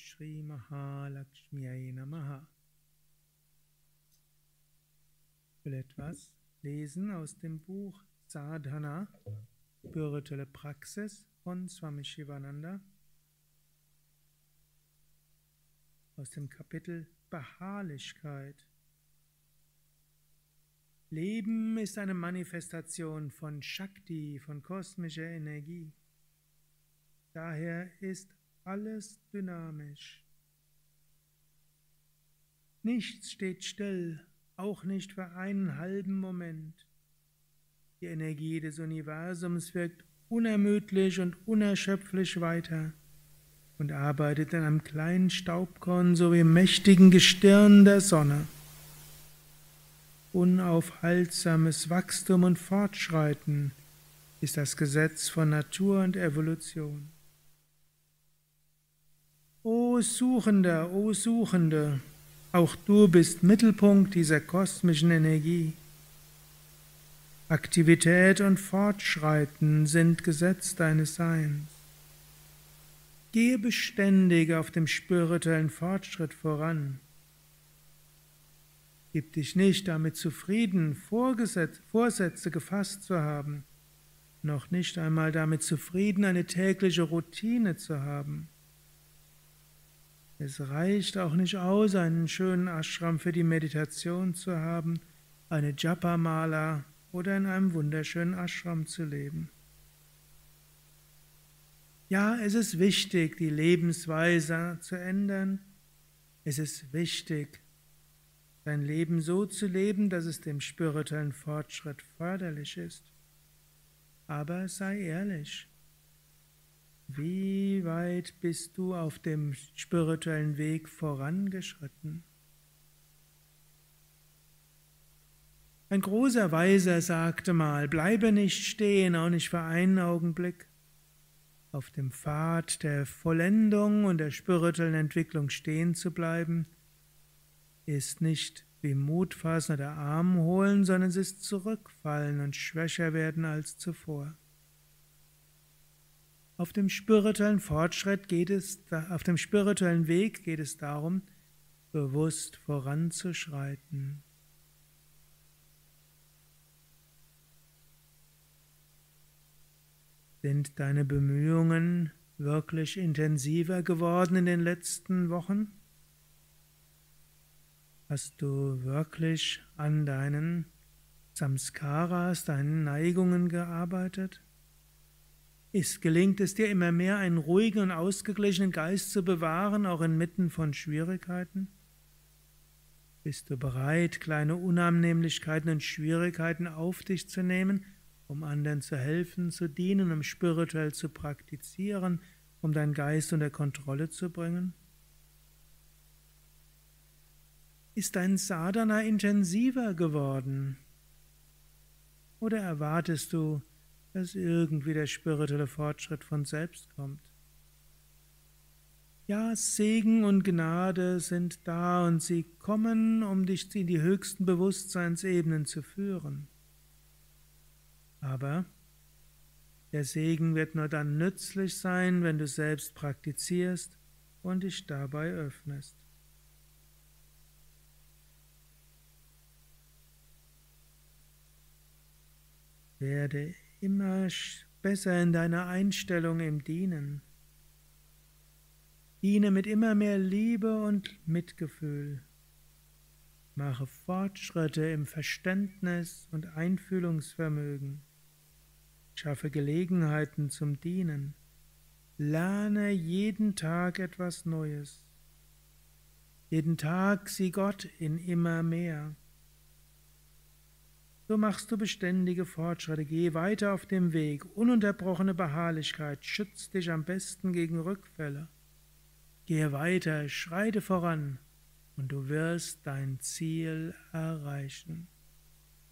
Shri Mahalakshmiyai Namaha. Ich will etwas lesen aus dem Buch Sadhana, spirituelle Praxis von Swami Shivananda, aus dem Kapitel Beharrlichkeit. Leben ist eine Manifestation von Shakti, von kosmischer Energie. Daher ist alles dynamisch. Nichts steht still, auch nicht für einen halben Moment. Die Energie des Universums wirkt unermüdlich und unerschöpflich weiter und arbeitet in einem kleinen Staubkorn sowie im mächtigen Gestirn der Sonne. Unaufhaltsames Wachstum und Fortschreiten ist das Gesetz von Natur und Evolution. O Suchender, o Suchende, auch du bist Mittelpunkt dieser kosmischen Energie. Aktivität und Fortschreiten sind Gesetz deines Seins. Gehe beständig auf dem spirituellen Fortschritt voran. Gib dich nicht damit zufrieden, Vorsätze gefasst zu haben, noch nicht einmal damit zufrieden, eine tägliche Routine zu haben. Es reicht auch nicht aus, einen schönen Ashram für die Meditation zu haben, eine Japa-Mala oder in einem wunderschönen Ashram zu leben. Ja, es ist wichtig, die Lebensweise zu ändern. Es ist wichtig, dein Leben so zu leben, dass es dem spirituellen Fortschritt förderlich ist. Aber sei ehrlich, wie weit bist du auf dem spirituellen Weg vorangeschritten? Ein großer Weiser sagte mal, bleibe nicht stehen, auch nicht für einen Augenblick. Auf dem Pfad der Vollendung und der spirituellen Entwicklung stehen zu bleiben, ist nicht wie Mut fassen oder Arm holen, sondern es ist zurückfallen und schwächer werden als zuvor. Auf dem spirituellen Fortschritt geht es, auf dem spirituellen Weg geht es darum, bewusst voranzuschreiten. Sind deine Bemühungen wirklich intensiver geworden in den letzten Wochen? Hast du wirklich an deinen Samskaras, deinen Neigungen gearbeitet? Ist, gelingt es dir immer mehr, einen ruhigen und ausgeglichenen Geist zu bewahren, auch inmitten von Schwierigkeiten? Bist du bereit, kleine Unannehmlichkeiten und Schwierigkeiten auf dich zu nehmen, um anderen zu helfen, zu dienen, um spirituell zu praktizieren, um deinen Geist unter Kontrolle zu bringen? Ist dein Sadhana intensiver geworden? Oder erwartest du, dass irgendwie der spirituelle Fortschritt von selbst kommt? Ja, Segen und Gnade sind da und sie kommen, um dich in die höchsten Bewusstseinsebenen zu führen. Aber der Segen wird nur dann nützlich sein, wenn du selbst praktizierst und dich dabei öffnest. Werde immer besser in deiner Einstellung im Dienen. Diene mit immer mehr Liebe und Mitgefühl. Mache Fortschritte im Verständnis und Einfühlungsvermögen. Schaffe Gelegenheiten zum Dienen. Lerne jeden Tag etwas Neues. Jeden Tag sieh Gott in immer mehr. So machst du beständige Fortschritte, geh weiter auf dem Weg, ununterbrochene Beharrlichkeit schützt dich am besten gegen Rückfälle. Gehe weiter, schreite voran und du wirst dein Ziel erreichen.